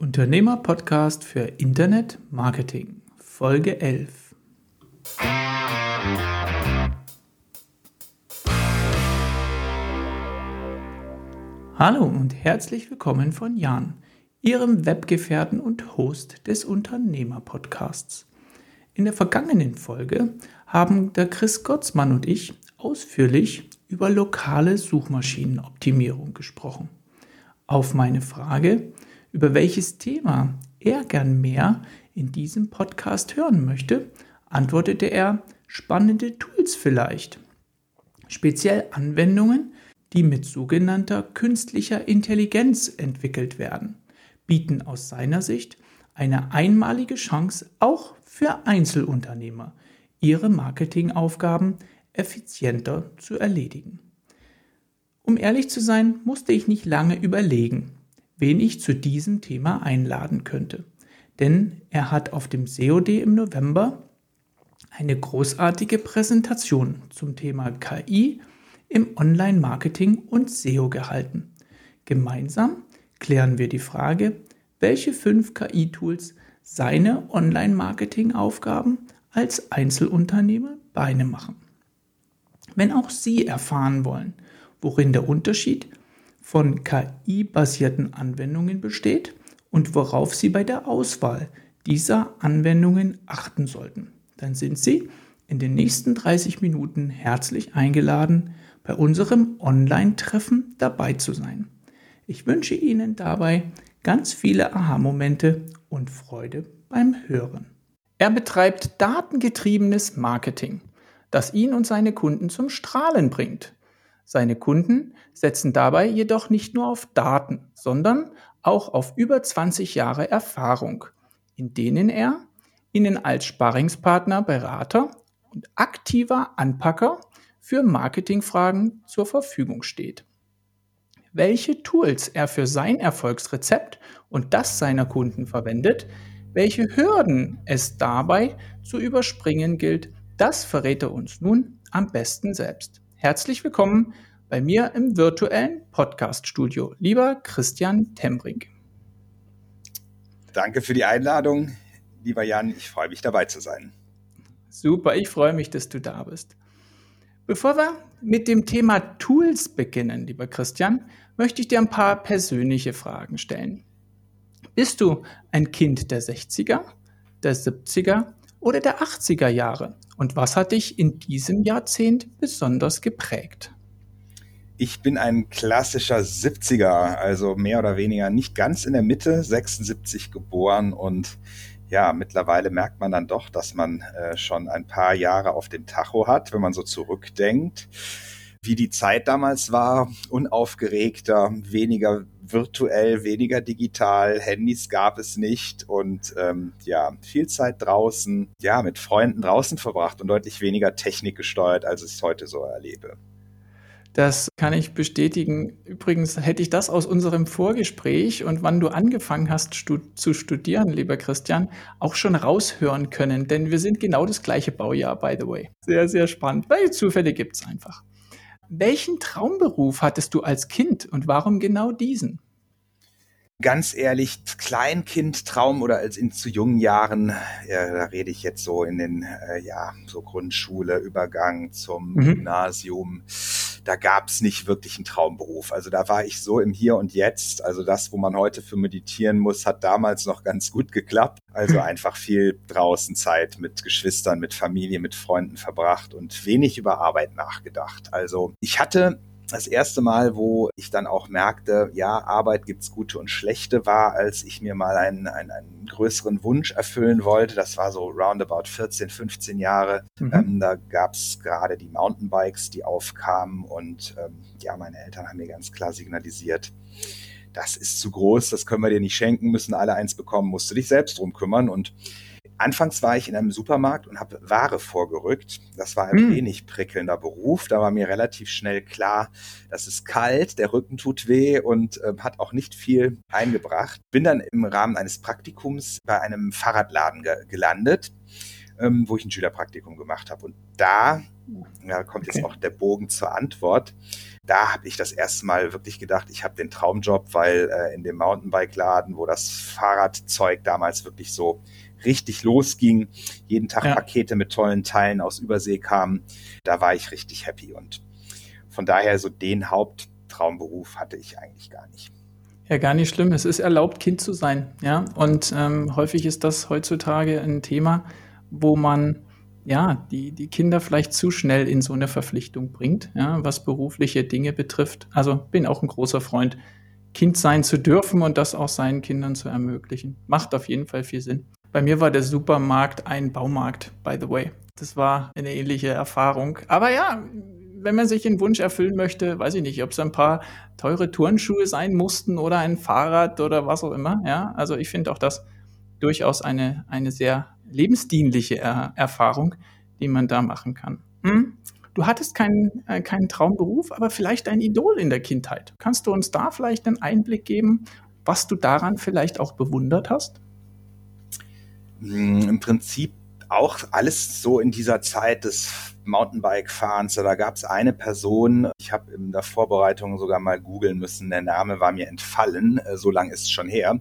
Unternehmer-Podcast für Internet Marketing, Folge 11. Hallo und herzlich willkommen von Jan, Ihrem Webgefährten und Host des Unternehmer-Podcasts. In der vergangenen Folge haben der Chris Gottsmann und ich ausführlich über lokale Suchmaschinenoptimierung gesprochen. Auf meine Frage, über welches Thema er gern mehr in diesem Podcast hören möchte, antwortete er spannende Tools vielleicht. Speziell Anwendungen, die mit sogenannter künstlicher Intelligenz entwickelt werden, bieten aus seiner Sicht eine einmalige Chance auch für Einzelunternehmer, ihre Marketingaufgaben effizienter zu erledigen. Um ehrlich zu sein, musste ich nicht lange überlegen, wen ich zu diesem Thema einladen könnte. Denn er hat auf dem SEOD im November eine großartige Präsentation zum Thema KI im Online-Marketing und SEO gehalten. Gemeinsam klären wir die Frage, welche fünf KI-Tools seine Online-Marketing-Aufgaben als Einzelunternehmer Beine machen. Wenn auch Sie erfahren wollen, worin der Unterschied von KI-basierten Anwendungen besteht und worauf Sie bei der Auswahl dieser Anwendungen achten sollten. Dann sind Sie in den nächsten 30 Minuten herzlich eingeladen, bei unserem Online-Treffen dabei zu sein. Ich wünsche Ihnen dabei ganz viele Aha-Momente und Freude beim Hören. Er betreibt datengetriebenes Marketing, das ihn und seine Kunden zum Strahlen bringt. Seine Kunden setzen dabei jedoch nicht nur auf Daten, sondern auch auf über 20 Jahre Erfahrung, in denen er ihnen als Sparringspartner, Berater und aktiver Anpacker für Marketingfragen zur Verfügung steht. Welche Tools er für sein Erfolgsrezept und das seiner Kunden verwendet, welche Hürden es dabei zu überspringen gilt, das verrät er uns nun am besten selbst. Herzlich willkommen bei mir im virtuellen Podcast-Studio, lieber Christian Tembrink. Danke für die Einladung, lieber Jan. Ich freue mich dabei zu sein. Super, ich freue mich, dass du da bist. Bevor wir mit dem Thema Tools beginnen, lieber Christian, möchte ich dir ein paar persönliche Fragen stellen. Bist du ein Kind der 60er, der 70er oder der 80er Jahre? Und was hat dich in diesem Jahrzehnt besonders geprägt? Ich bin ein klassischer 70er, also mehr oder weniger nicht ganz in der Mitte, 76 geboren und ja, mittlerweile merkt man dann doch, dass man äh, schon ein paar Jahre auf dem Tacho hat, wenn man so zurückdenkt, wie die Zeit damals war, unaufgeregter, weniger virtuell, weniger digital, Handys gab es nicht und ähm, ja, viel Zeit draußen, ja, mit Freunden draußen verbracht und deutlich weniger Technik gesteuert, als ich es heute so erlebe. Das kann ich bestätigen. Übrigens hätte ich das aus unserem Vorgespräch und wann du angefangen hast stu zu studieren, lieber Christian, auch schon raushören können, denn wir sind genau das gleiche Baujahr, by the way. Sehr, sehr spannend, weil Zufälle gibt es einfach. Welchen Traumberuf hattest du als Kind und warum genau diesen? Ganz ehrlich, Kleinkindtraum oder als in zu jungen Jahren, ja, da rede ich jetzt so in den, äh, ja, so Grundschule, Übergang zum mhm. Gymnasium da gab es nicht wirklich einen Traumberuf. Also da war ich so im Hier und Jetzt. Also das, wo man heute für meditieren muss, hat damals noch ganz gut geklappt. Also einfach viel draußen Zeit mit Geschwistern, mit Familie, mit Freunden verbracht und wenig über Arbeit nachgedacht. Also ich hatte das erste Mal, wo ich dann auch merkte, ja, Arbeit gibt's gute und schlechte, war, als ich mir mal einen, einen, einen größeren Wunsch erfüllen wollte. Das war so roundabout 14, 15 Jahre. Mhm. Ähm, da gab's gerade die Mountainbikes, die aufkamen und ähm, ja, meine Eltern haben mir ganz klar signalisiert, das ist zu groß, das können wir dir nicht schenken, müssen alle eins bekommen, musst du dich selbst drum kümmern und Anfangs war ich in einem Supermarkt und habe Ware vorgerückt. Das war ein hm. wenig prickelnder Beruf. Da war mir relativ schnell klar, das ist kalt, der Rücken tut weh und äh, hat auch nicht viel eingebracht. Bin dann im Rahmen eines Praktikums bei einem Fahrradladen ge gelandet, ähm, wo ich ein Schülerpraktikum gemacht habe. Und da, da kommt okay. jetzt auch der Bogen zur Antwort, da habe ich das erste Mal wirklich gedacht, ich habe den Traumjob, weil äh, in dem Mountainbike-Laden, wo das Fahrradzeug damals wirklich so richtig losging, jeden Tag ja. Pakete mit tollen Teilen aus Übersee kamen, da war ich richtig happy. Und von daher so den Haupttraumberuf hatte ich eigentlich gar nicht. Ja, gar nicht schlimm. Es ist erlaubt, Kind zu sein. Ja, und ähm, häufig ist das heutzutage ein Thema, wo man ja, die, die Kinder vielleicht zu schnell in so eine Verpflichtung bringt, ja, was berufliche Dinge betrifft. Also bin auch ein großer Freund, Kind sein zu dürfen und das auch seinen Kindern zu ermöglichen. Macht auf jeden Fall viel Sinn. Bei mir war der Supermarkt ein Baumarkt, by the way. Das war eine ähnliche Erfahrung. Aber ja, wenn man sich einen Wunsch erfüllen möchte, weiß ich nicht, ob es ein paar teure Turnschuhe sein mussten oder ein Fahrrad oder was auch immer. Ja, also ich finde auch das durchaus eine, eine sehr lebensdienliche er Erfahrung, die man da machen kann. Hm? Du hattest keinen, äh, keinen Traumberuf, aber vielleicht ein Idol in der Kindheit. Kannst du uns da vielleicht einen Einblick geben, was du daran vielleicht auch bewundert hast? Hm, Im Prinzip auch alles so in dieser Zeit des Mountainbike-Fahrens. Da gab es eine Person, ich habe in der Vorbereitung sogar mal googeln müssen, der Name war mir entfallen, äh, so lange ist es schon her.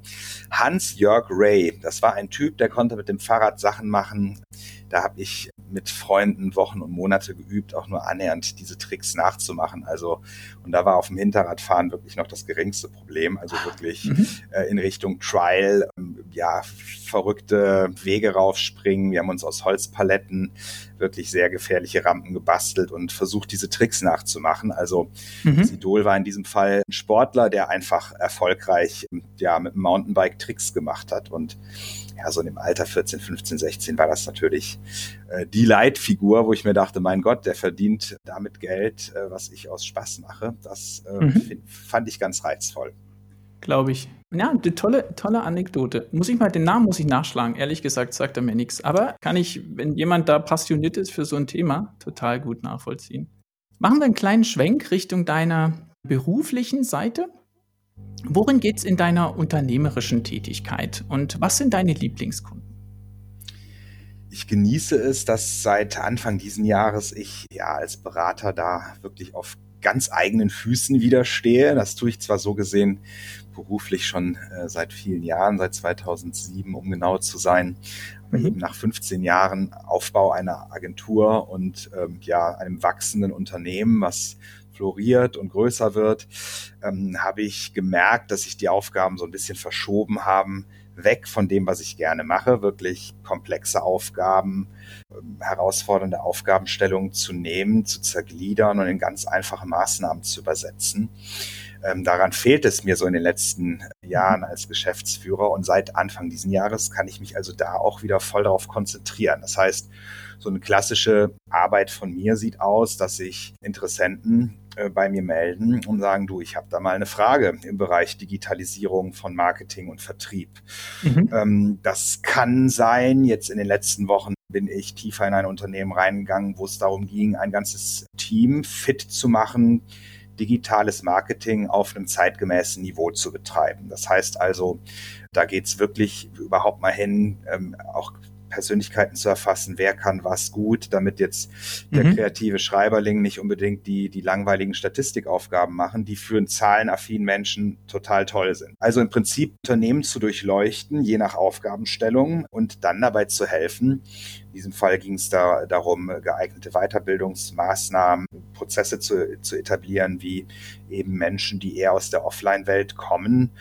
Hans-Jörg Ray, das war ein Typ, der konnte mit dem Fahrrad Sachen machen, da habe ich mit Freunden Wochen und Monate geübt, auch nur annähernd diese Tricks nachzumachen. Also, und da war auf dem Hinterradfahren wirklich noch das geringste Problem. Also wirklich mhm. äh, in Richtung Trial, ähm, ja, verrückte Wege raufspringen. Wir haben uns aus Holzpaletten wirklich sehr gefährliche Rampen gebastelt und versucht, diese Tricks nachzumachen. Also mhm. das Idol war in diesem Fall ein Sportler, der einfach erfolgreich ja, mit dem Mountainbike Tricks gemacht hat. Und ja, so in dem Alter 14, 15, 16 war das natürlich äh, die Leitfigur, wo ich mir dachte, mein Gott, der verdient damit Geld, äh, was ich aus Spaß mache. Das äh, mhm. find, fand ich ganz reizvoll. Glaube ich. Ja, eine tolle, tolle Anekdote. Muss ich mal, den Namen muss ich nachschlagen. Ehrlich gesagt sagt er mir nichts. Aber kann ich, wenn jemand da passioniert ist für so ein Thema, total gut nachvollziehen. Machen wir einen kleinen Schwenk Richtung deiner beruflichen Seite. Worin geht es in deiner unternehmerischen Tätigkeit und was sind deine Lieblingskunden? Ich genieße es, dass seit Anfang diesen Jahres ich ja als Berater da wirklich auf ganz eigenen Füßen widerstehe. Das tue ich zwar so gesehen beruflich schon äh, seit vielen Jahren, seit 2007, um genau zu sein, aber mhm. eben nach 15 Jahren Aufbau einer Agentur und ähm, ja einem wachsenden Unternehmen, was floriert und größer wird, ähm, habe ich gemerkt, dass sich die Aufgaben so ein bisschen verschoben haben, weg von dem, was ich gerne mache, wirklich komplexe Aufgaben, ähm, herausfordernde Aufgabenstellungen zu nehmen, zu zergliedern und in ganz einfache Maßnahmen zu übersetzen. Ähm, daran fehlt es mir so in den letzten Jahren als Geschäftsführer und seit Anfang diesen Jahres kann ich mich also da auch wieder voll darauf konzentrieren. Das heißt, so eine klassische Arbeit von mir sieht aus, dass sich Interessenten bei mir melden und sagen, du, ich habe da mal eine Frage im Bereich Digitalisierung von Marketing und Vertrieb. Mhm. Ähm, das kann sein, jetzt in den letzten Wochen bin ich tiefer in ein Unternehmen reingegangen, wo es darum ging, ein ganzes Team fit zu machen, digitales Marketing auf einem zeitgemäßen Niveau zu betreiben. Das heißt also, da geht es wirklich überhaupt mal hin, ähm, auch Persönlichkeiten zu erfassen, wer kann was gut, damit jetzt der mhm. kreative Schreiberling nicht unbedingt die, die langweiligen Statistikaufgaben machen, die für einen zahlenaffinen Menschen total toll sind. Also im Prinzip Unternehmen zu durchleuchten, je nach Aufgabenstellung und dann dabei zu helfen. In diesem Fall ging es da darum, geeignete Weiterbildungsmaßnahmen, Prozesse zu, zu etablieren, wie eben Menschen, die eher aus der Offline-Welt kommen,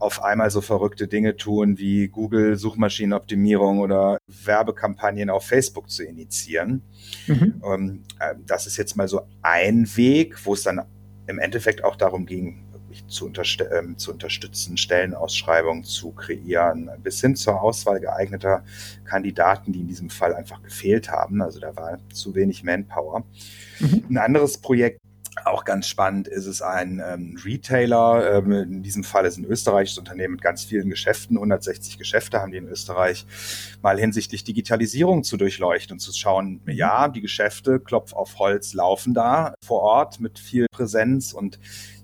auf einmal so verrückte Dinge tun wie Google Suchmaschinenoptimierung oder Werbekampagnen auf Facebook zu initiieren. Mhm. Ähm, äh, das ist jetzt mal so ein Weg, wo es dann im Endeffekt auch darum ging, wirklich zu, unterst äh, zu unterstützen, Stellenausschreibungen zu kreieren, bis hin zur Auswahl geeigneter Kandidaten, die in diesem Fall einfach gefehlt haben. Also da war zu wenig Manpower. Mhm. Ein anderes Projekt auch ganz spannend ist es ein ähm, Retailer, ähm, in diesem Fall ist ein österreichisches Unternehmen mit ganz vielen Geschäften, 160 Geschäfte haben die in Österreich, mal hinsichtlich Digitalisierung zu durchleuchten und zu schauen, mhm. ja, die Geschäfte, Klopf auf Holz, laufen da vor Ort mit viel Präsenz und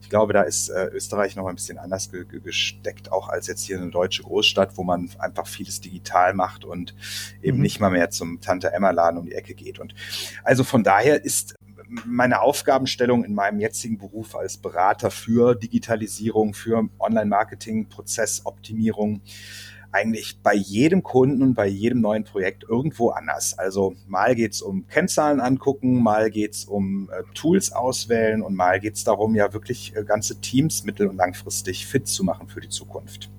ich glaube, da ist äh, Österreich noch ein bisschen anders ge gesteckt, auch als jetzt hier eine deutsche Großstadt, wo man einfach vieles digital macht und eben mhm. nicht mal mehr zum Tante Emma Laden um die Ecke geht. Und also von daher ist meine Aufgabenstellung in meinem jetzigen Beruf als Berater für Digitalisierung, für Online-Marketing, Prozessoptimierung eigentlich bei jedem Kunden und bei jedem neuen Projekt irgendwo anders. Also mal geht es um Kennzahlen angucken, mal geht es um äh, Tools auswählen und mal geht es darum, ja wirklich äh, ganze Teams mittel- und langfristig fit zu machen für die Zukunft.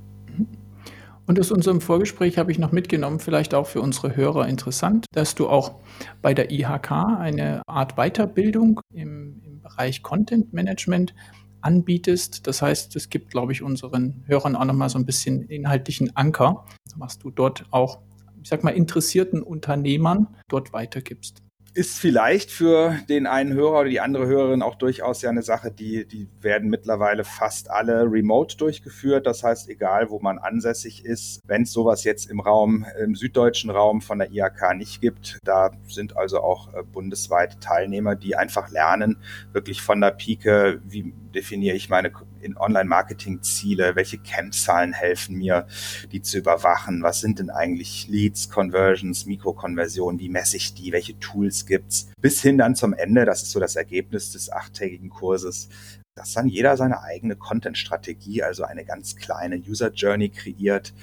Und aus unserem Vorgespräch habe ich noch mitgenommen, vielleicht auch für unsere Hörer interessant, dass du auch bei der IHK eine Art Weiterbildung im, im Bereich Content Management anbietest. Das heißt, es gibt, glaube ich, unseren Hörern auch nochmal so ein bisschen inhaltlichen Anker, was du dort auch, ich sag mal, interessierten Unternehmern dort weitergibst ist vielleicht für den einen Hörer oder die andere Hörerin auch durchaus ja eine Sache, die, die werden mittlerweile fast alle remote durchgeführt. Das heißt, egal wo man ansässig ist, wenn es sowas jetzt im Raum, im süddeutschen Raum von der IHK nicht gibt, da sind also auch äh, bundesweit Teilnehmer, die einfach lernen, wirklich von der Pike, wie definiere ich meine Online-Marketing-Ziele, welche Kennzahlen helfen mir, die zu überwachen, was sind denn eigentlich Leads, Conversions, Mikrokonversionen, wie messe ich die, welche Tools gibt's, bis hin dann zum Ende, das ist so das Ergebnis des achttägigen Kurses, dass dann jeder seine eigene Content-Strategie, also eine ganz kleine User-Journey kreiert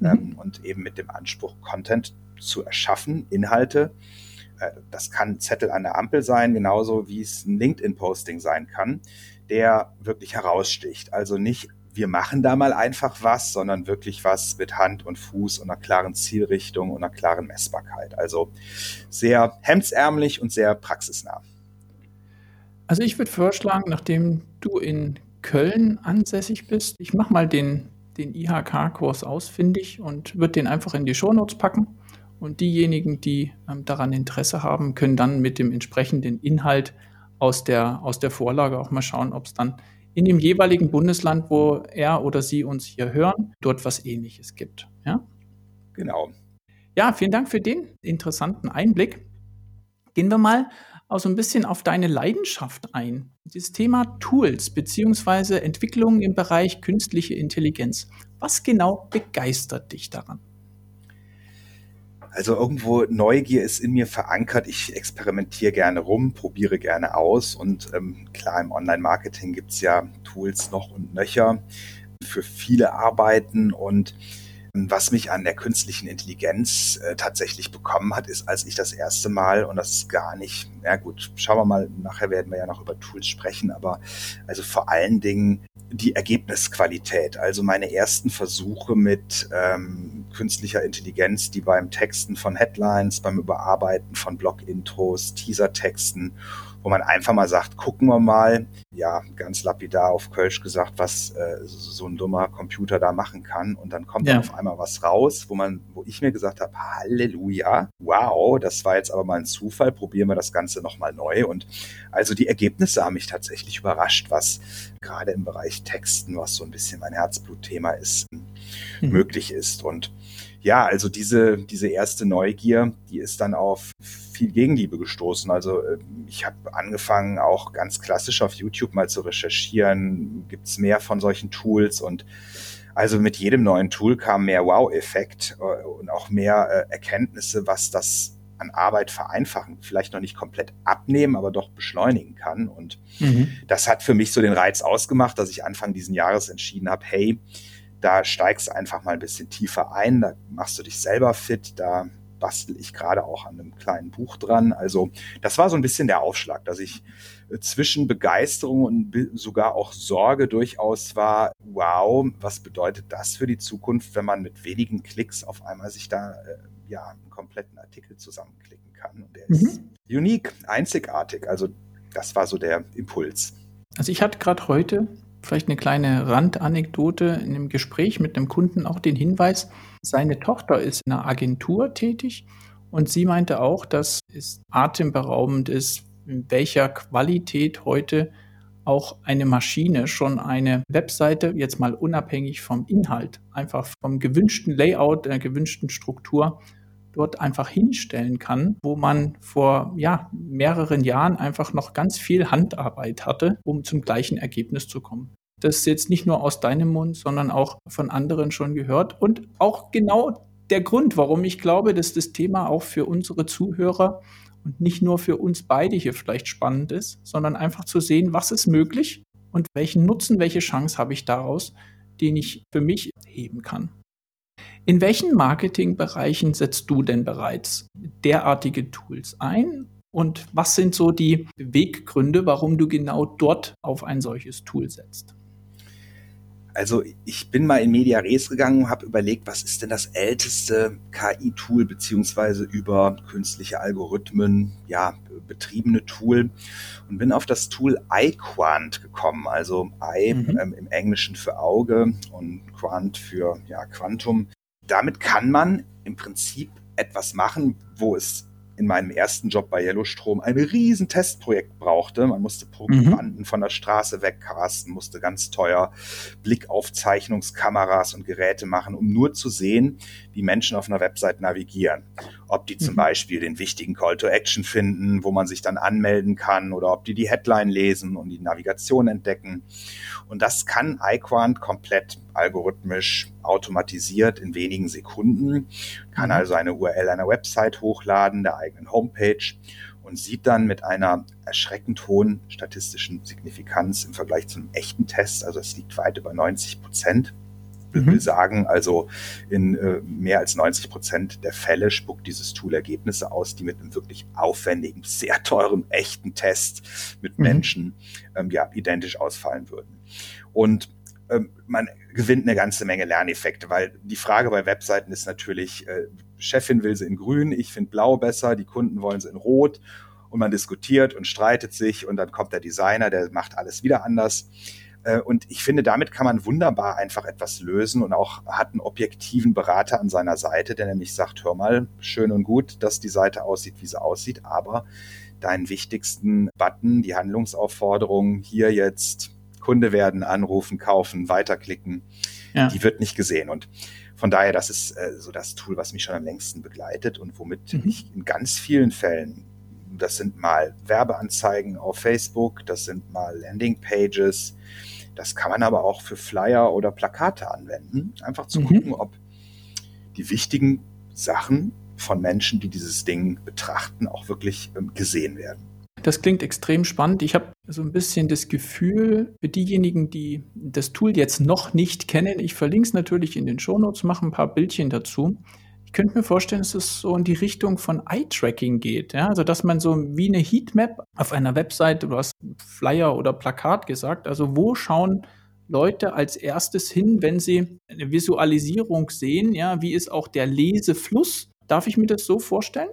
mhm. ähm, und eben mit dem Anspruch, Content zu erschaffen, Inhalte. Äh, das kann Zettel an der Ampel sein, genauso wie es ein LinkedIn-Posting sein kann der wirklich heraussticht. Also nicht, wir machen da mal einfach was, sondern wirklich was mit Hand und Fuß und einer klaren Zielrichtung und einer klaren Messbarkeit. Also sehr hemdsärmlich und sehr praxisnah. Also ich würde vorschlagen, nachdem du in Köln ansässig bist, ich mache mal den, den IHK-Kurs ausfindig und würde den einfach in die Shownotes packen. Und diejenigen, die ähm, daran Interesse haben, können dann mit dem entsprechenden Inhalt aus der, aus der Vorlage auch mal schauen, ob es dann in dem jeweiligen Bundesland, wo er oder sie uns hier hören, dort was ähnliches gibt. Ja? Genau. Ja, vielen Dank für den interessanten Einblick. Gehen wir mal auch so ein bisschen auf deine Leidenschaft ein. Das Thema Tools bzw. Entwicklungen im Bereich künstliche Intelligenz. Was genau begeistert dich daran? Also irgendwo Neugier ist in mir verankert. Ich experimentiere gerne rum, probiere gerne aus. Und ähm, klar, im Online-Marketing gibt's ja Tools noch und nöcher für viele Arbeiten. Und was mich an der künstlichen Intelligenz äh, tatsächlich bekommen hat, ist, als ich das erste Mal, und das ist gar nicht, ja gut, schauen wir mal, nachher werden wir ja noch über Tools sprechen, aber also vor allen Dingen die Ergebnisqualität. Also meine ersten Versuche mit ähm, künstlicher Intelligenz, die beim Texten von Headlines, beim Überarbeiten von Blog-Intros, Teaser-Texten wo man einfach mal sagt, gucken wir mal, ja, ganz lapidar auf Kölsch gesagt, was äh, so ein dummer Computer da machen kann. Und dann kommt ja. auf einmal was raus, wo man, wo ich mir gesagt habe, Halleluja, wow, das war jetzt aber mal ein Zufall, probieren wir das Ganze nochmal neu. Und also die Ergebnisse haben mich tatsächlich überrascht, was gerade im Bereich Texten, was so ein bisschen mein Herzblutthema ist, mhm. möglich ist. Und ja, also diese, diese erste Neugier, die ist dann auf viel Gegenliebe gestoßen. Also äh, ich habe angefangen, auch ganz klassisch auf YouTube mal zu recherchieren, gibt es mehr von solchen Tools und also mit jedem neuen Tool kam mehr Wow-Effekt äh, und auch mehr äh, Erkenntnisse, was das an Arbeit vereinfachen, vielleicht noch nicht komplett abnehmen, aber doch beschleunigen kann. Und mhm. das hat für mich so den Reiz ausgemacht, dass ich Anfang diesen Jahres entschieden habe, hey, da steigst du einfach mal ein bisschen tiefer ein, da machst du dich selber fit, da bastel ich gerade auch an einem kleinen Buch dran. Also das war so ein bisschen der Aufschlag, dass ich äh, zwischen Begeisterung und sogar auch Sorge durchaus war, wow, was bedeutet das für die Zukunft, wenn man mit wenigen Klicks auf einmal sich da äh, ja einen kompletten Artikel zusammenklicken kann. Und der mhm. ist unique, einzigartig. Also das war so der Impuls. Also ich hatte gerade heute vielleicht eine kleine Randanekdote in einem Gespräch mit einem Kunden auch den Hinweis, seine Tochter ist in einer Agentur tätig und sie meinte auch, dass es atemberaubend ist, in welcher Qualität heute auch eine Maschine schon eine Webseite, jetzt mal unabhängig vom Inhalt, einfach vom gewünschten Layout, der gewünschten Struktur, dort einfach hinstellen kann, wo man vor ja, mehreren Jahren einfach noch ganz viel Handarbeit hatte, um zum gleichen Ergebnis zu kommen. Das ist jetzt nicht nur aus deinem Mund, sondern auch von anderen schon gehört und auch genau der Grund, warum ich glaube, dass das Thema auch für unsere Zuhörer und nicht nur für uns beide hier vielleicht spannend ist, sondern einfach zu sehen, was ist möglich und welchen Nutzen, welche Chance habe ich daraus, den ich für mich heben kann. In welchen Marketingbereichen setzt du denn bereits derartige Tools ein? Und was sind so die Beweggründe, warum du genau dort auf ein solches Tool setzt? Also ich bin mal in Media Res gegangen, habe überlegt, was ist denn das älteste KI-Tool beziehungsweise über künstliche Algorithmen ja betriebene Tool und bin auf das Tool iQuant gekommen. Also I mhm. ähm, im Englischen für Auge und Quant für ja Quantum. Damit kann man im Prinzip etwas machen, wo es in meinem ersten Job bei Yellowstrom ein riesen Testprojekt brauchte. Man musste Probanden mhm. von der Straße wegcasten, musste ganz teuer Blickaufzeichnungskameras und Geräte machen, um nur zu sehen, wie Menschen auf einer Website navigieren. Ob die zum mhm. Beispiel den wichtigen Call to Action finden, wo man sich dann anmelden kann, oder ob die die Headline lesen und die Navigation entdecken. Und das kann iQuant komplett algorithmisch automatisiert in wenigen Sekunden, kann mhm. also eine URL einer Website hochladen, der eigenen Homepage und sieht dann mit einer erschreckend hohen statistischen Signifikanz im Vergleich zu einem echten Test, also es liegt weit über 90 Prozent, mhm. will sagen, also in äh, mehr als 90 Prozent der Fälle spuckt dieses Tool Ergebnisse aus, die mit einem wirklich aufwendigen, sehr teuren, echten Test mit mhm. Menschen ähm, ja, identisch ausfallen würden. Und ähm, man gewinnt eine ganze Menge Lerneffekte, weil die Frage bei Webseiten ist natürlich, äh, Chefin will sie in grün, ich finde blau besser, die Kunden wollen sie in rot und man diskutiert und streitet sich und dann kommt der Designer, der macht alles wieder anders. Äh, und ich finde, damit kann man wunderbar einfach etwas lösen und auch hat einen objektiven Berater an seiner Seite, der nämlich sagt, hör mal, schön und gut, dass die Seite aussieht, wie sie aussieht, aber deinen wichtigsten Button, die Handlungsaufforderung, hier jetzt Kunde werden, anrufen, kaufen, weiterklicken, ja. die wird nicht gesehen. Und von daher, das ist äh, so das Tool, was mich schon am längsten begleitet und womit mhm. ich in ganz vielen Fällen, das sind mal Werbeanzeigen auf Facebook, das sind mal Landingpages, das kann man aber auch für Flyer oder Plakate anwenden. Einfach zu mhm. gucken, ob die wichtigen Sachen von Menschen, die dieses Ding betrachten, auch wirklich ähm, gesehen werden. Das klingt extrem spannend. Ich habe so ein bisschen das Gefühl, für diejenigen, die das Tool jetzt noch nicht kennen, ich verlinke es natürlich in den Shownotes, mache ein paar Bildchen dazu. Ich könnte mir vorstellen, dass es so in die Richtung von Eye-Tracking geht. Ja? Also, dass man so wie eine Heatmap auf einer Website, du hast Flyer oder Plakat gesagt, also wo schauen Leute als erstes hin, wenn sie eine Visualisierung sehen? Ja, wie ist auch der Lesefluss? Darf ich mir das so vorstellen?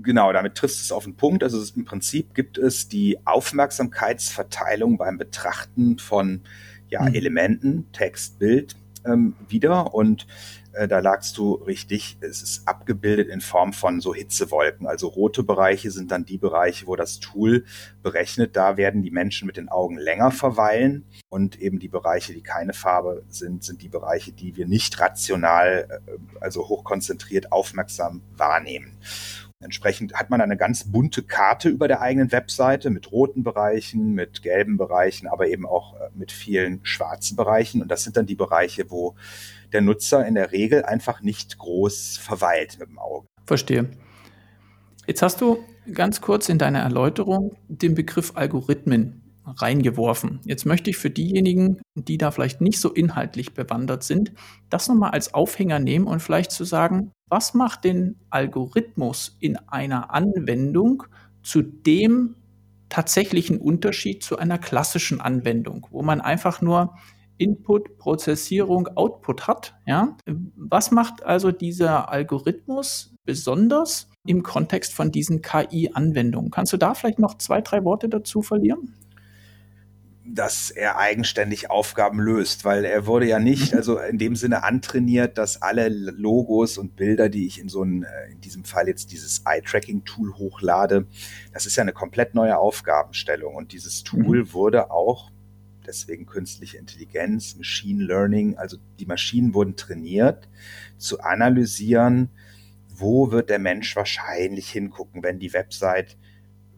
genau, damit triffst es auf den Punkt. Also im Prinzip gibt es die Aufmerksamkeitsverteilung beim Betrachten von ja, mhm. Elementen, Text, Bild ähm, wieder. Und äh, da lagst du richtig, es ist abgebildet in Form von so Hitzewolken. Also rote Bereiche sind dann die Bereiche, wo das Tool berechnet, da werden die Menschen mit den Augen länger verweilen. Und eben die Bereiche, die keine Farbe sind, sind die Bereiche, die wir nicht rational, äh, also hochkonzentriert aufmerksam wahrnehmen. Entsprechend hat man eine ganz bunte Karte über der eigenen Webseite mit roten Bereichen, mit gelben Bereichen, aber eben auch äh, mit vielen schwarzen Bereichen. Und das sind dann die Bereiche, wo der Nutzer in der Regel einfach nicht groß verweilt mit dem Auge. Verstehe. Jetzt hast du ganz kurz in deiner Erläuterung den Begriff Algorithmen reingeworfen. Jetzt möchte ich für diejenigen, die da vielleicht nicht so inhaltlich bewandert sind, das nochmal als Aufhänger nehmen und vielleicht zu sagen, was macht den Algorithmus in einer Anwendung zu dem tatsächlichen Unterschied zu einer klassischen Anwendung, wo man einfach nur Input, Prozessierung, Output hat. Ja? Was macht also dieser Algorithmus besonders im Kontext von diesen KI-Anwendungen? Kannst du da vielleicht noch zwei, drei Worte dazu verlieren? dass er eigenständig Aufgaben löst, weil er wurde ja nicht, mhm. also in dem Sinne antrainiert, dass alle Logos und Bilder, die ich in so ein, äh, in diesem Fall jetzt dieses Eye-Tracking-Tool hochlade, das ist ja eine komplett neue Aufgabenstellung und dieses Tool mhm. wurde auch deswegen künstliche Intelligenz, Machine Learning, also die Maschinen wurden trainiert zu analysieren, wo wird der Mensch wahrscheinlich hingucken, wenn die Website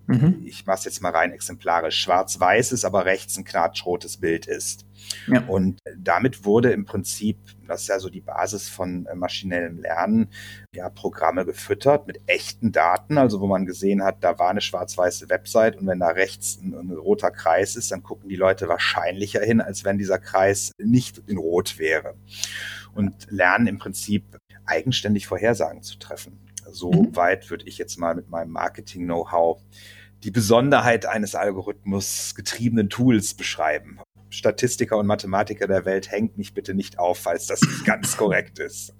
mhm. ich mache es jetzt mal rein exemplarisch, schwarz-weiß ist, aber rechts ein knatschrotes Bild ist. Ja. Und damit wurde im Prinzip, das ist ja so die Basis von äh, maschinellem Lernen, ja, Programme gefüttert mit echten Daten, also wo man gesehen hat, da war eine schwarz-weiße Website und wenn da rechts ein, ein, roter Kreis ist, dann gucken die Leute wahrscheinlicher hin, als wenn dieser Kreis nicht in rot wäre. Und lernen im Prinzip eigenständig Vorhersagen zu treffen. So mhm. weit würde ich jetzt mal mit meinem Marketing-Know-how die Besonderheit eines Algorithmus getriebenen Tools beschreiben. Statistiker und Mathematiker der Welt, hängt mich bitte nicht auf, falls das nicht ganz korrekt ist.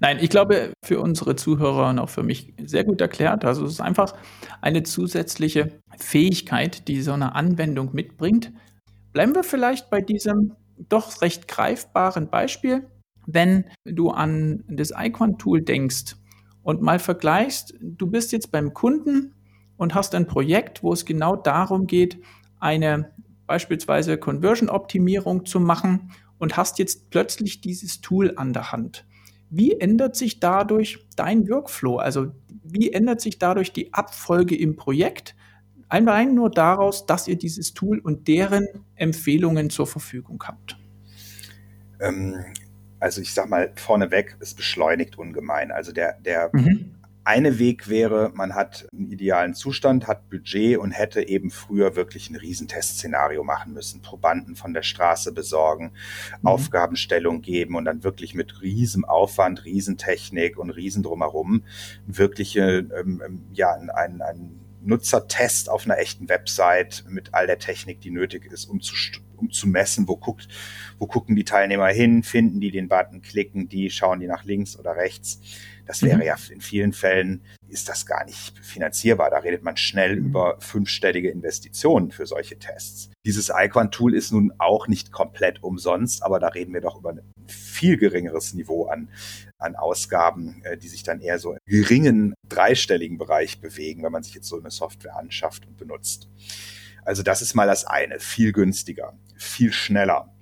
Nein, ich glaube, für unsere Zuhörer und auch für mich sehr gut erklärt. Also es ist einfach eine zusätzliche Fähigkeit, die so eine Anwendung mitbringt. Bleiben wir vielleicht bei diesem doch recht greifbaren Beispiel. Wenn du an das Icon-Tool denkst und mal vergleichst, du bist jetzt beim Kunden und hast ein Projekt, wo es genau darum geht, eine beispielsweise Conversion-Optimierung zu machen und hast jetzt plötzlich dieses Tool an der Hand. Wie ändert sich dadurch dein Workflow? Also wie ändert sich dadurch die Abfolge im Projekt? Allein nur daraus, dass ihr dieses Tool und deren Empfehlungen zur Verfügung habt. Ähm, also ich sag mal vorneweg, es beschleunigt ungemein. Also der, der mhm. Eine Weg wäre, man hat einen idealen Zustand, hat Budget und hätte eben früher wirklich ein Riesentestszenario machen müssen. Probanden von der Straße besorgen, mhm. Aufgabenstellung geben und dann wirklich mit riesem Aufwand, Riesentechnik und Riesen drumherum wirkliche, ähm, ähm ja, ein, ein Nutzertest auf einer echten Website mit all der Technik, die nötig ist, um zu, um zu messen, wo guckt, wo gucken die Teilnehmer hin, finden die den Button, klicken die, schauen die nach links oder rechts. Das wäre mhm. ja in vielen Fällen ist das gar nicht finanzierbar. Da redet man schnell mhm. über fünfstellige Investitionen für solche Tests. Dieses Iquan-Tool ist nun auch nicht komplett umsonst, aber da reden wir doch über ein viel geringeres Niveau an, an Ausgaben, äh, die sich dann eher so im geringen dreistelligen Bereich bewegen, wenn man sich jetzt so eine Software anschafft und benutzt. Also das ist mal das eine, viel günstiger, viel schneller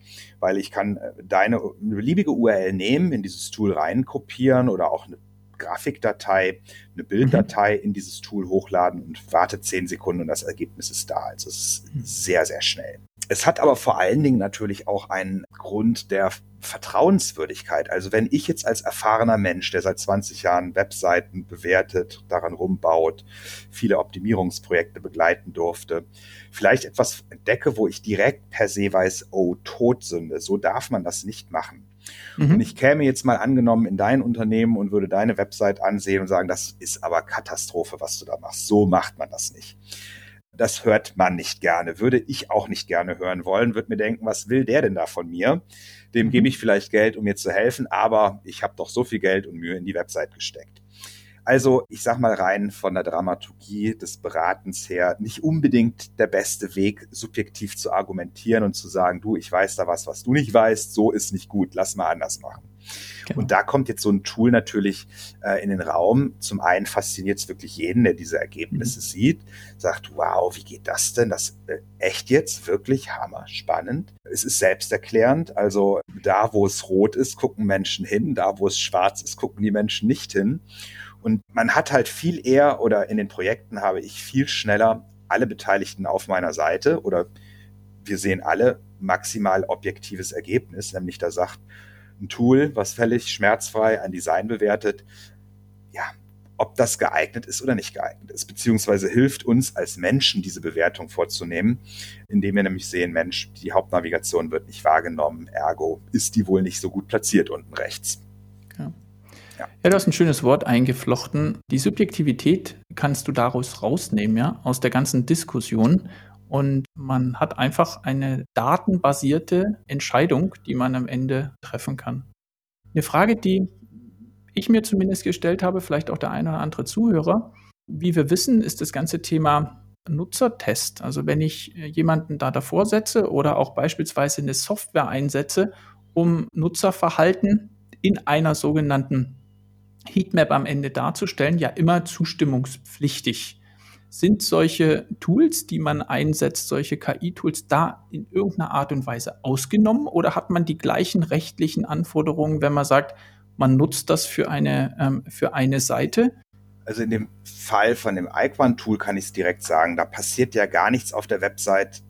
weil ich kann äh, deine eine beliebige URL nehmen, in dieses Tool reinkopieren oder auch eine Grafikdatei, eine Bilddatei mhm. in dieses Tool hochladen und warte zehn Sekunden und das Ergebnis ist da. Also es ist mhm. sehr, sehr schnell. Es hat aber vor allen Dingen natürlich auch einen Grund der Vertrauenswürdigkeit. Also wenn ich jetzt als erfahrener Mensch, der seit 20 Jahren Webseiten bewertet, daran rumbaut, viele Optimierungsprojekte begleiten durfte, vielleicht etwas entdecke, wo ich direkt per se weiß, oh, Todsünde, so darf man das nicht machen. Mhm. Und ich käme jetzt mal angenommen in dein Unternehmen und würde deine Website ansehen und sagen, das ist aber Katastrophe, was du da machst. So macht man das nicht. Das hört man nicht gerne, würde ich auch nicht gerne hören wollen, würde mir denken, was will der denn da von mir? Dem mhm. gebe ich vielleicht Geld, um mir zu helfen, aber ich habe doch so viel Geld und Mühe in die Website gesteckt. Also, ich sag mal rein von der Dramaturgie des Beratens her, nicht unbedingt der beste Weg, subjektiv zu argumentieren und zu sagen, du, ich weiß da was, was du nicht weißt, so ist nicht gut, lass mal anders machen. Genau. Und da kommt jetzt so ein Tool natürlich äh, in den Raum. Zum einen fasziniert es wirklich jeden, der diese Ergebnisse mhm. sieht, sagt, wow, wie geht das denn? Das äh, echt jetzt wirklich hammer spannend. Es ist selbsterklärend. Also da, wo es rot ist, gucken Menschen hin. Da, wo es schwarz ist, gucken die Menschen nicht hin. Und man hat halt viel eher oder in den Projekten habe ich viel schneller alle Beteiligten auf meiner Seite oder wir sehen alle maximal objektives Ergebnis, nämlich da sagt ein Tool, was völlig schmerzfrei ein Design bewertet, ja, ob das geeignet ist oder nicht geeignet ist, beziehungsweise hilft uns als Menschen diese Bewertung vorzunehmen, indem wir nämlich sehen, Mensch, die Hauptnavigation wird nicht wahrgenommen, ergo ist die wohl nicht so gut platziert unten rechts. Ja. Ja. ja, du hast ein schönes Wort eingeflochten. Die Subjektivität kannst du daraus rausnehmen, ja, aus der ganzen Diskussion. Und man hat einfach eine datenbasierte Entscheidung, die man am Ende treffen kann. Eine Frage, die ich mir zumindest gestellt habe, vielleicht auch der eine oder andere Zuhörer. Wie wir wissen, ist das ganze Thema Nutzertest. Also wenn ich jemanden da davor setze oder auch beispielsweise eine Software einsetze, um Nutzerverhalten in einer sogenannten Heatmap am Ende darzustellen, ja immer zustimmungspflichtig. Sind solche Tools, die man einsetzt, solche KI-Tools da in irgendeiner Art und Weise ausgenommen oder hat man die gleichen rechtlichen Anforderungen, wenn man sagt, man nutzt das für eine, ähm, für eine Seite? Also in dem Fall von dem Iquan-Tool kann ich es direkt sagen, da passiert ja gar nichts auf der Website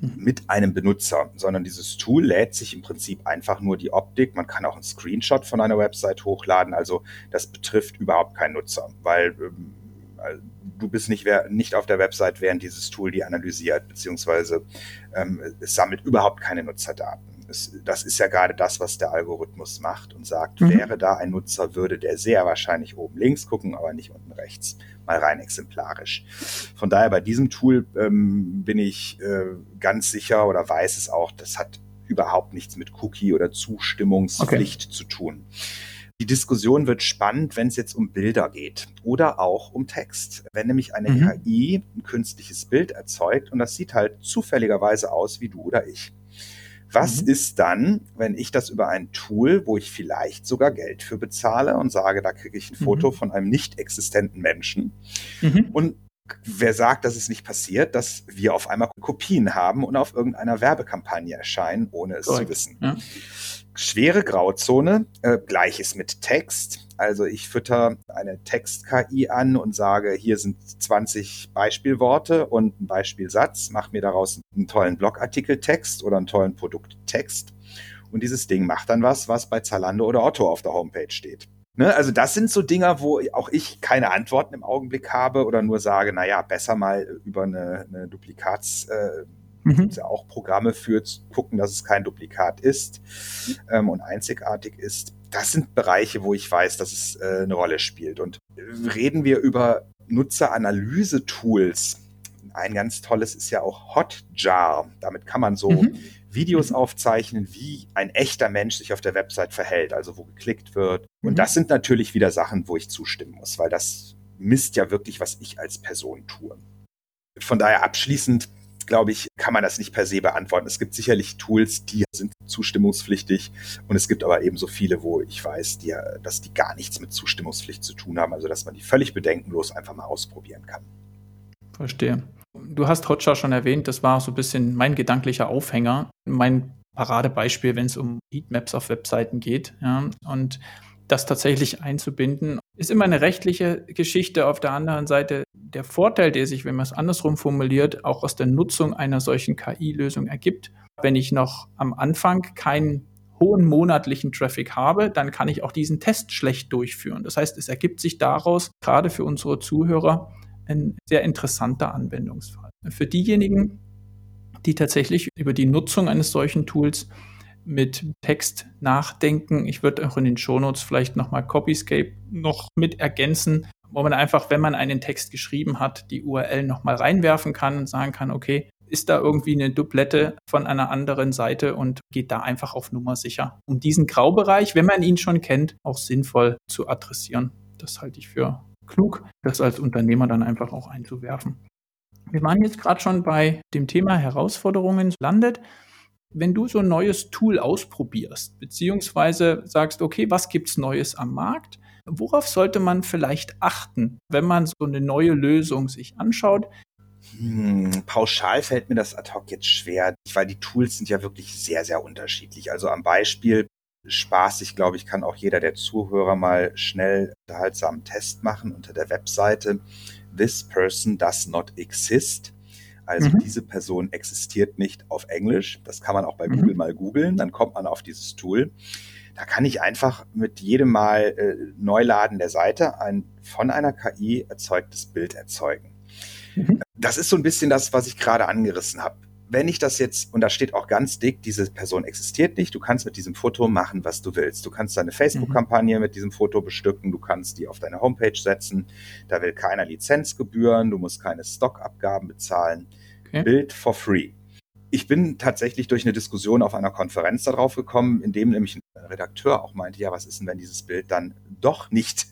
mhm. mit einem Benutzer, sondern dieses Tool lädt sich im Prinzip einfach nur die Optik. Man kann auch einen Screenshot von einer Website hochladen. Also das betrifft überhaupt keinen Nutzer, weil ähm, du bist nicht, nicht auf der Website, während dieses Tool die analysiert, beziehungsweise ähm, es sammelt überhaupt keine Nutzerdaten. Es, das ist ja gerade das, was der Algorithmus macht und sagt, mhm. wäre da ein Nutzer, würde der sehr wahrscheinlich oben links gucken, aber nicht unten rechts, mal rein exemplarisch. Von daher bei diesem Tool ähm, bin ich äh, ganz sicher oder weiß es auch, das hat überhaupt nichts mit Cookie oder Zustimmungspflicht okay. zu tun. Die Diskussion wird spannend, wenn es jetzt um Bilder geht oder auch um Text. Wenn nämlich eine mhm. KI ein künstliches Bild erzeugt und das sieht halt zufälligerweise aus wie du oder ich. Was mhm. ist dann, wenn ich das über ein Tool, wo ich vielleicht sogar Geld für bezahle und sage, da kriege ich ein Foto mhm. von einem nicht existenten Menschen mhm. und Wer sagt, dass es nicht passiert, dass wir auf einmal Kopien haben und auf irgendeiner Werbekampagne erscheinen, ohne es Correct. zu wissen? Ja schwere Grauzone. Äh, Gleiches mit Text. Also ich fütter eine Text-KI an und sage, hier sind 20 Beispielworte und ein Beispielsatz. Mach mir daraus einen tollen Blogartikeltext oder einen tollen Produkttext. Und dieses Ding macht dann was, was bei Zalando oder Otto auf der Homepage steht. Ne? Also das sind so Dinger, wo auch ich keine Antworten im Augenblick habe oder nur sage, naja, besser mal über eine, eine Duplikats- äh, Mhm. Gibt ja auch Programme für zu gucken, dass es kein Duplikat ist ähm, und einzigartig ist. Das sind Bereiche, wo ich weiß, dass es äh, eine Rolle spielt. Und reden wir über Nutzeranalyse-Tools. Ein ganz tolles ist ja auch Hotjar. Damit kann man so mhm. Videos mhm. aufzeichnen, wie ein echter Mensch sich auf der Website verhält, also wo geklickt wird. Und mhm. das sind natürlich wieder Sachen, wo ich zustimmen muss, weil das misst ja wirklich, was ich als Person tue. Von daher abschließend, glaube ich, kann man das nicht per se beantworten. Es gibt sicherlich Tools, die sind zustimmungspflichtig und es gibt aber eben so viele, wo ich weiß, die, dass die gar nichts mit Zustimmungspflicht zu tun haben, also dass man die völlig bedenkenlos einfach mal ausprobieren kann. Verstehe. Du hast Hotjar schon erwähnt, das war so ein bisschen mein gedanklicher Aufhänger, mein Paradebeispiel, wenn es um Heatmaps auf Webseiten geht. Ja, und das tatsächlich einzubinden, ist immer eine rechtliche Geschichte. Auf der anderen Seite der Vorteil, der sich, wenn man es andersrum formuliert, auch aus der Nutzung einer solchen KI-Lösung ergibt. Wenn ich noch am Anfang keinen hohen monatlichen Traffic habe, dann kann ich auch diesen Test schlecht durchführen. Das heißt, es ergibt sich daraus gerade für unsere Zuhörer ein sehr interessanter Anwendungsfall. Für diejenigen, die tatsächlich über die Nutzung eines solchen Tools mit Text nachdenken. Ich würde auch in den Shownotes vielleicht nochmal Copyscape noch mit ergänzen, wo man einfach, wenn man einen Text geschrieben hat, die URL nochmal reinwerfen kann und sagen kann, okay, ist da irgendwie eine Dublette von einer anderen Seite und geht da einfach auf Nummer sicher. Um diesen Graubereich, wenn man ihn schon kennt, auch sinnvoll zu adressieren. Das halte ich für klug, das als Unternehmer dann einfach auch einzuwerfen. Wir waren jetzt gerade schon bei dem Thema Herausforderungen landet wenn du so ein neues Tool ausprobierst, beziehungsweise sagst, okay, was gibt's Neues am Markt? Worauf sollte man vielleicht achten, wenn man so eine neue Lösung sich anschaut? Hm, pauschal fällt mir das ad hoc jetzt schwer, weil die Tools sind ja wirklich sehr, sehr unterschiedlich. Also am Beispiel spaßig, glaube ich, kann auch jeder der Zuhörer mal schnell unterhaltsamen Test machen unter der Webseite This person does not exist. Also mhm. diese Person existiert nicht auf Englisch. Das kann man auch bei mhm. Google mal googeln. Dann kommt man auf dieses Tool. Da kann ich einfach mit jedem Mal äh, Neuladen der Seite ein von einer KI erzeugtes Bild erzeugen. Mhm. Das ist so ein bisschen das, was ich gerade angerissen habe wenn ich das jetzt, und da steht auch ganz dick, diese Person existiert nicht, du kannst mit diesem Foto machen, was du willst. Du kannst deine Facebook-Kampagne mhm. mit diesem Foto bestücken, du kannst die auf deine Homepage setzen, da will keiner Lizenzgebühren, du musst keine Stockabgaben bezahlen. Okay. Bild for free. Ich bin tatsächlich durch eine Diskussion auf einer Konferenz darauf gekommen, in dem nämlich ein Redakteur auch meinte, ja, was ist denn, wenn dieses Bild dann doch nicht,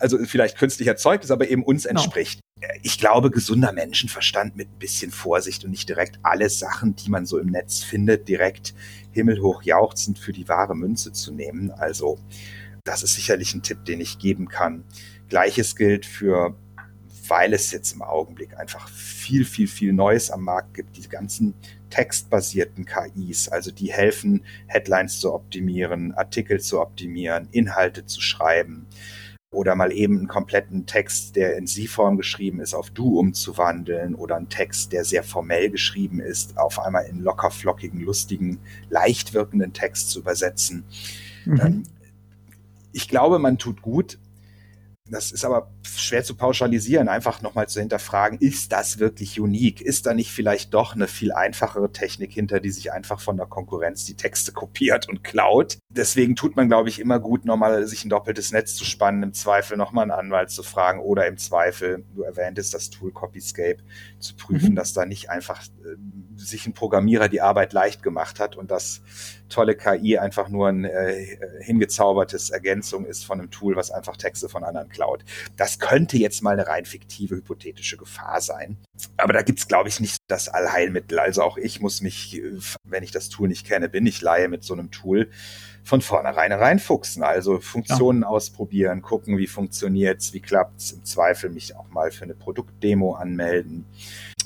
also vielleicht künstlich erzeugt ist, aber eben uns genau. entspricht. No. Ich glaube, gesunder Menschenverstand mit ein bisschen Vorsicht und nicht direkt alle Sachen, die man so im Netz findet, direkt himmelhoch jauchzend für die wahre Münze zu nehmen. Also, das ist sicherlich ein Tipp, den ich geben kann. Gleiches gilt für weil es jetzt im Augenblick einfach viel, viel, viel Neues am Markt gibt. Die ganzen textbasierten KIs, also die helfen, Headlines zu optimieren, Artikel zu optimieren, Inhalte zu schreiben. oder mal eben einen kompletten Text, der in Sie-Form geschrieben ist, auf Du umzuwandeln oder einen Text, der sehr formell geschrieben ist, auf einmal in locker flockigen, lustigen, leicht wirkenden Text zu übersetzen. Mhm. Ähm, ich glaube, man tut gut, das ist aber schwer zu pauschalisieren, einfach nochmal zu hinterfragen, ist das wirklich unique? Ist da nicht vielleicht doch eine viel einfachere Technik hinter, die sich einfach von der Konkurrenz die Texte kopiert und klaut? Deswegen tut man, glaube ich, immer gut, nochmal sich ein doppeltes Netz zu spannen, im Zweifel nochmal einen Anwalt zu fragen oder im Zweifel, du erwähntest das Tool Copyscape, zu prüfen, mhm. dass da nicht einfach äh, sich ein Programmierer die Arbeit leicht gemacht hat und das tolle KI einfach nur ein äh, hingezaubertes Ergänzung ist von einem Tool, was einfach Texte von anderen klaut. Das könnte jetzt mal eine rein fiktive, hypothetische Gefahr sein. Aber da gibt's glaube ich, nicht das Allheilmittel. Also auch ich muss mich, wenn ich das Tool nicht kenne, bin ich Laie mit so einem Tool von vornherein reinfuchsen. Also Funktionen ja. ausprobieren, gucken, wie funktioniert's, wie klappt's. Im Zweifel mich auch mal für eine Produktdemo anmelden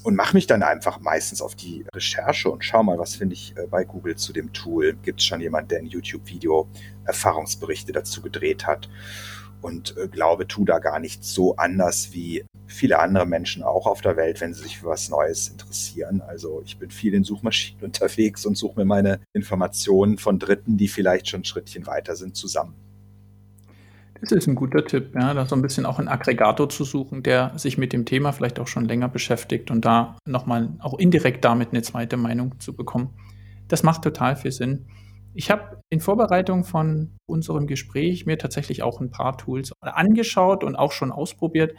und mache mich dann einfach meistens auf die Recherche und schau mal, was finde ich äh, bei Google zu dem Tool. Gibt es schon jemand, der ein YouTube-Video Erfahrungsberichte dazu gedreht hat? Und äh, glaube, tu da gar nicht so anders wie viele andere Menschen auch auf der Welt, wenn sie sich für was Neues interessieren. Also ich bin viel in Suchmaschinen unterwegs und suche mir meine Informationen von Dritten, die vielleicht schon ein Schrittchen weiter sind, zusammen. Das ist ein guter Tipp, ja, da so ein bisschen auch einen Aggregator zu suchen, der sich mit dem Thema vielleicht auch schon länger beschäftigt und da nochmal auch indirekt damit eine zweite Meinung zu bekommen. Das macht total viel Sinn. Ich habe in Vorbereitung von unserem Gespräch mir tatsächlich auch ein paar Tools angeschaut und auch schon ausprobiert.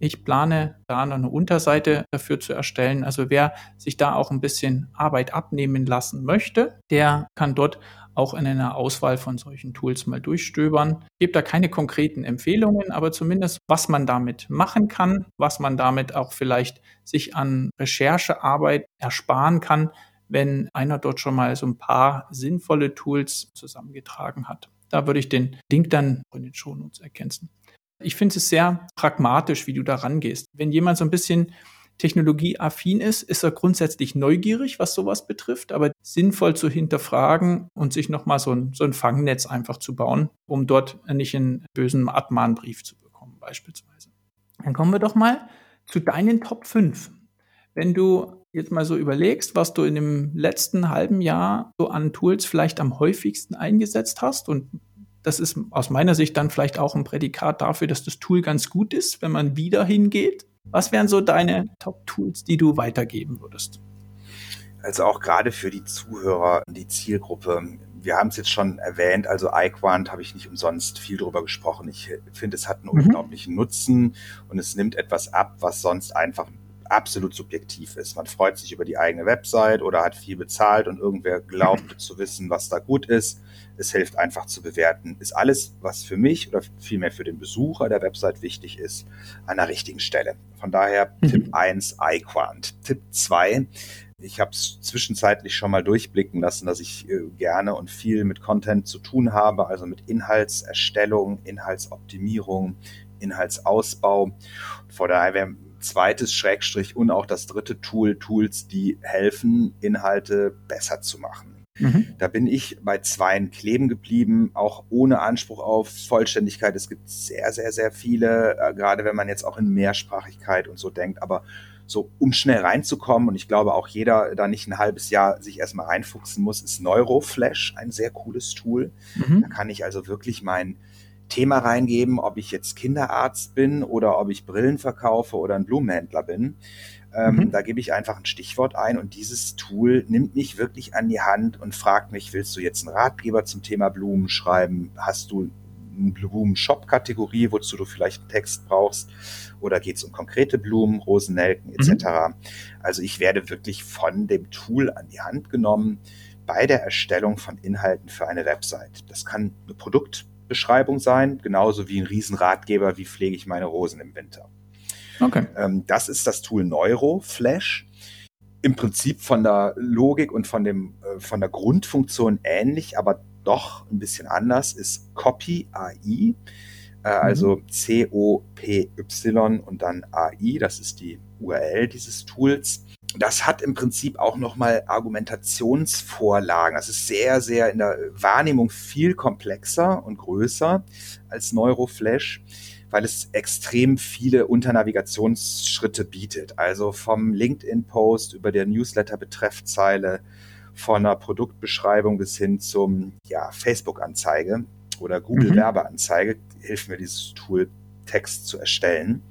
Ich plane da noch eine Unterseite dafür zu erstellen. Also wer sich da auch ein bisschen Arbeit abnehmen lassen möchte, der kann dort auch in einer Auswahl von solchen Tools mal durchstöbern. Ich gebe da keine konkreten Empfehlungen, aber zumindest, was man damit machen kann, was man damit auch vielleicht sich an Recherchearbeit ersparen kann, wenn einer dort schon mal so ein paar sinnvolle Tools zusammengetragen hat. Da würde ich den Link dann in den Shownotes ergänzen. Ich finde es sehr pragmatisch, wie du da rangehst. Wenn jemand so ein bisschen technologieaffin ist, ist er grundsätzlich neugierig, was sowas betrifft, aber sinnvoll zu hinterfragen und sich nochmal so ein, so ein Fangnetz einfach zu bauen, um dort nicht einen bösen Abmahnbrief zu bekommen, beispielsweise. Dann kommen wir doch mal zu deinen Top 5. Wenn du jetzt mal so überlegst, was du in dem letzten halben Jahr so an Tools vielleicht am häufigsten eingesetzt hast und das ist aus meiner Sicht dann vielleicht auch ein Prädikat dafür, dass das Tool ganz gut ist, wenn man wieder hingeht. Was wären so deine Top-Tools, die du weitergeben würdest? Also auch gerade für die Zuhörer, die Zielgruppe. Wir haben es jetzt schon erwähnt, also iQuant habe ich nicht umsonst viel drüber gesprochen. Ich finde, es hat einen mhm. unglaublichen Nutzen und es nimmt etwas ab, was sonst einfach absolut subjektiv ist. Man freut sich über die eigene Website oder hat viel bezahlt und irgendwer glaubt zu wissen, was da gut ist. Es hilft einfach zu bewerten. Ist alles, was für mich oder vielmehr für den Besucher der Website wichtig ist, an der richtigen Stelle. Von daher mhm. Tipp 1 iQuant. Tipp 2 ich habe es zwischenzeitlich schon mal durchblicken lassen, dass ich äh, gerne und viel mit Content zu tun habe, also mit Inhaltserstellung, Inhaltsoptimierung, Inhaltsausbau. Von daher wäre zweites Schrägstrich und auch das dritte Tool, Tools, die helfen, Inhalte besser zu machen. Mhm. Da bin ich bei zweien kleben geblieben, auch ohne Anspruch auf Vollständigkeit. Es gibt sehr, sehr, sehr viele, äh, gerade wenn man jetzt auch in Mehrsprachigkeit und so denkt, aber so um schnell reinzukommen und ich glaube auch jeder da nicht ein halbes Jahr sich erstmal reinfuchsen muss, ist Neuroflash ein sehr cooles Tool. Mhm. Da kann ich also wirklich mein Thema reingeben, ob ich jetzt Kinderarzt bin oder ob ich Brillen verkaufe oder ein Blumenhändler bin. Ähm, mhm. Da gebe ich einfach ein Stichwort ein und dieses Tool nimmt mich wirklich an die Hand und fragt mich, willst du jetzt einen Ratgeber zum Thema Blumen schreiben? Hast du eine Blumen-Shop-Kategorie, wozu du vielleicht einen Text brauchst? Oder geht es um konkrete Blumen, Rosen, Nelken etc.? Mhm. Also ich werde wirklich von dem Tool an die Hand genommen bei der Erstellung von Inhalten für eine Website. Das kann eine Produkt Beschreibung sein, genauso wie ein Riesenratgeber, wie pflege ich meine Rosen im Winter. Okay. Ähm, das ist das Tool Neuroflash. Im Prinzip von der Logik und von, dem, äh, von der Grundfunktion ähnlich, aber doch ein bisschen anders ist Copy AI, äh, also mhm. C-O-P-Y und dann AI, das ist die URL dieses Tools. Das hat im Prinzip auch nochmal Argumentationsvorlagen. Das ist sehr, sehr in der Wahrnehmung viel komplexer und größer als Neuroflash, weil es extrem viele Unternavigationsschritte bietet. Also vom LinkedIn-Post über der Newsletter-Betreffzeile, von einer Produktbeschreibung bis hin zum ja, Facebook-Anzeige oder Google-Werbeanzeige mhm. hilft mir dieses Tool, Text zu erstellen.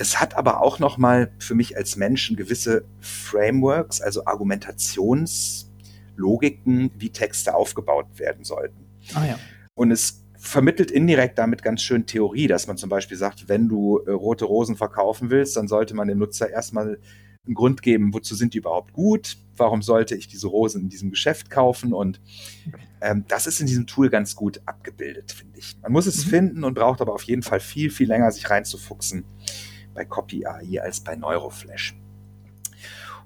Es hat aber auch nochmal für mich als Menschen gewisse Frameworks, also Argumentationslogiken, wie Texte aufgebaut werden sollten. Ah, ja. Und es vermittelt indirekt damit ganz schön Theorie, dass man zum Beispiel sagt, wenn du äh, rote Rosen verkaufen willst, dann sollte man dem Nutzer erstmal einen Grund geben, wozu sind die überhaupt gut, warum sollte ich diese Rosen in diesem Geschäft kaufen und ähm, das ist in diesem Tool ganz gut abgebildet, finde ich. Man muss es mhm. finden und braucht aber auf jeden Fall viel, viel länger, sich reinzufuchsen bei Copy AI als bei Neuroflash.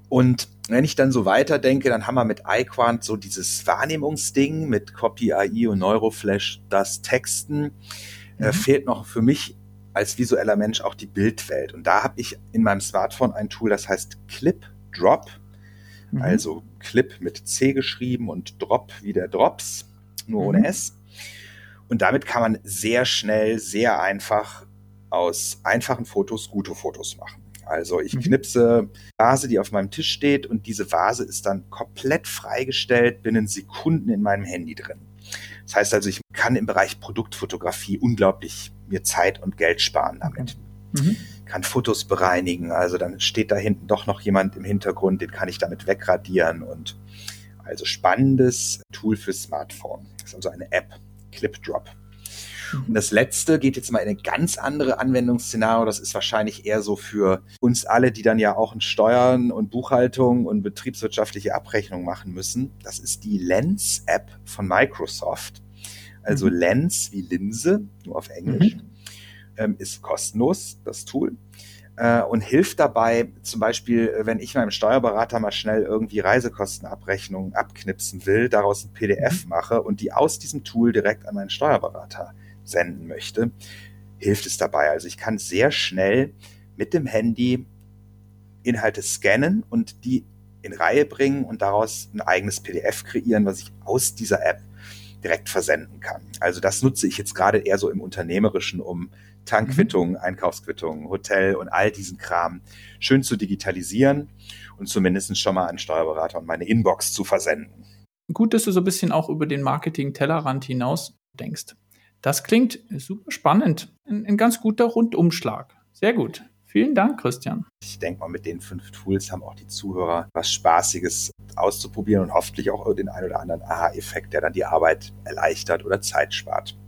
Und wenn ich dann so weiterdenke, dann haben wir mit iQuant so dieses Wahrnehmungsding mit Copy AI und Neuroflash, das Texten. Äh, mhm. Äh, fehlt noch für mich als visueller Mensch auch die Bildwelt. Und da habe ich in meinem Smartphone ein Tool, das heißt Clip Drop. Mhm. Also Clip mit C geschrieben und Drop wie der Drops, nur mhm. ohne S. Und damit kann man sehr schnell, sehr einfach aus einfachen Fotos gute Fotos machen. Also ich mhm. knipse Vase, die auf meinem Tisch steht und diese Vase ist dann komplett freigestellt, binnen Sekunden in meinem Handy drin. Das heißt also, ich kann im Bereich Produktfotografie unglaublich mir Zeit und Geld sparen damit. Mhm. Kann Fotos bereinigen, also dann steht da hinten doch noch jemand im Hintergrund, den kann ich damit wegradieren und also spannendes Tool für Smartphone. Das ist also eine App, ClipDrop. Mhm. Und das letzte geht jetzt mal in ein ganz andere Anwendungsszenario. Das ist wahrscheinlich eher so für uns alle, die dann ja auch in Steuern und Buchhaltung und betriebswirtschaftliche Abrechnung machen müssen. Das ist die Lens-App von Microsoft. Also mhm. Lens wie Linse, nur auf Englisch. Mhm. Ähm, ist kostenlos, das Tool äh, und hilft dabei, zum Beispiel, wenn ich meinem Steuerberater mal schnell irgendwie Reisekostenabrechnungen abknipsen will, daraus ein PDF mhm. mache und die aus diesem Tool direkt an meinen Steuerberater senden möchte, hilft es dabei. Also ich kann sehr schnell mit dem Handy Inhalte scannen und die in Reihe bringen und daraus ein eigenes PDF kreieren, was ich aus dieser App direkt versenden kann. Also das nutze ich jetzt gerade eher so im Unternehmerischen, um Tankquittungen, mhm. Einkaufsquittungen, Hotel und all diesen Kram schön zu digitalisieren und zumindest schon mal an Steuerberater und meine Inbox zu versenden. Gut, dass du so ein bisschen auch über den Marketing-Tellerrand hinaus denkst. Das klingt super spannend. Ein, ein ganz guter Rundumschlag. Sehr gut. Vielen Dank, Christian. Ich denke mal, mit den fünf Tools haben auch die Zuhörer was Spaßiges auszuprobieren und hoffentlich auch den ein oder anderen Aha-Effekt, der dann die Arbeit erleichtert oder Zeit spart.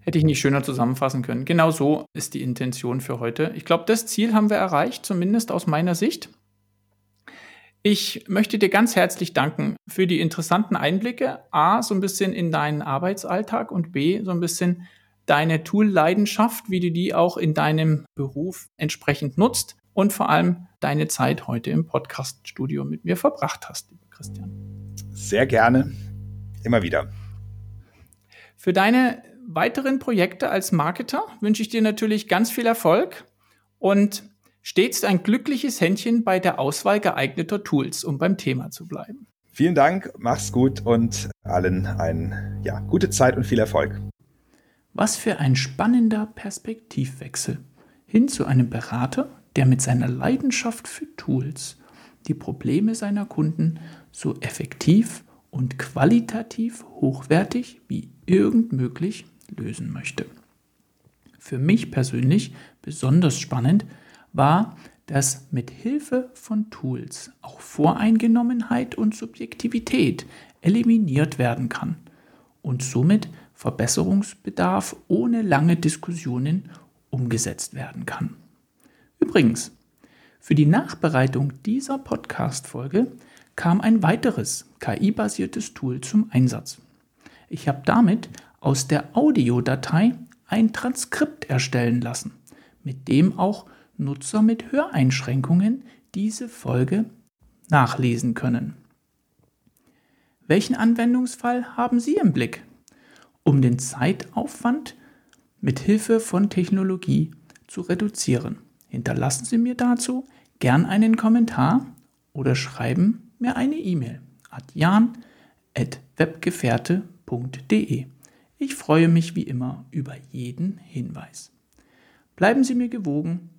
Hätte ich nicht schöner zusammenfassen können. Genau so ist die Intention für heute. Ich glaube, das Ziel haben wir erreicht, zumindest aus meiner Sicht. Ich möchte dir ganz herzlich danken für die interessanten Einblicke. A, so ein bisschen in deinen Arbeitsalltag und B, so ein bisschen deine Tool-Leidenschaft, wie du die auch in deinem Beruf entsprechend nutzt und vor allem deine Zeit heute im Podcast-Studio mit mir verbracht hast, lieber Christian. Sehr gerne. Immer wieder. Für deine weiteren Projekte als Marketer wünsche ich dir natürlich ganz viel Erfolg und stets ein glückliches Händchen bei der Auswahl geeigneter Tools, um beim Thema zu bleiben. Vielen Dank, mach's gut und allen eine ja, gute Zeit und viel Erfolg. Was für ein spannender Perspektivwechsel hin zu einem Berater, der mit seiner Leidenschaft für Tools die Probleme seiner Kunden so effektiv und qualitativ hochwertig wie irgend möglich lösen möchte. Für mich persönlich besonders spannend war, dass mit Hilfe von Tools auch Voreingenommenheit und Subjektivität eliminiert werden kann und somit Verbesserungsbedarf ohne lange Diskussionen umgesetzt werden kann. Übrigens, für die Nachbereitung dieser Podcast-Folge kam ein weiteres KI-basiertes Tool zum Einsatz. Ich habe damit aus der Audiodatei ein Transkript erstellen lassen, mit dem auch Nutzer mit Höreinschränkungen diese Folge nachlesen können. Welchen Anwendungsfall haben Sie im Blick, um den Zeitaufwand mit Hilfe von Technologie zu reduzieren? Hinterlassen Sie mir dazu gern einen Kommentar oder schreiben mir eine E-Mail at jan.webgefährte.de. Ich freue mich wie immer über jeden Hinweis. Bleiben Sie mir gewogen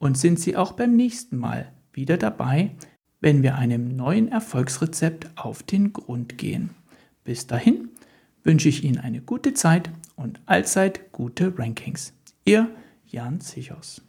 und sind Sie auch beim nächsten Mal wieder dabei, wenn wir einem neuen Erfolgsrezept auf den Grund gehen. Bis dahin wünsche ich Ihnen eine gute Zeit und allzeit gute Rankings. Ihr Jan Sichos.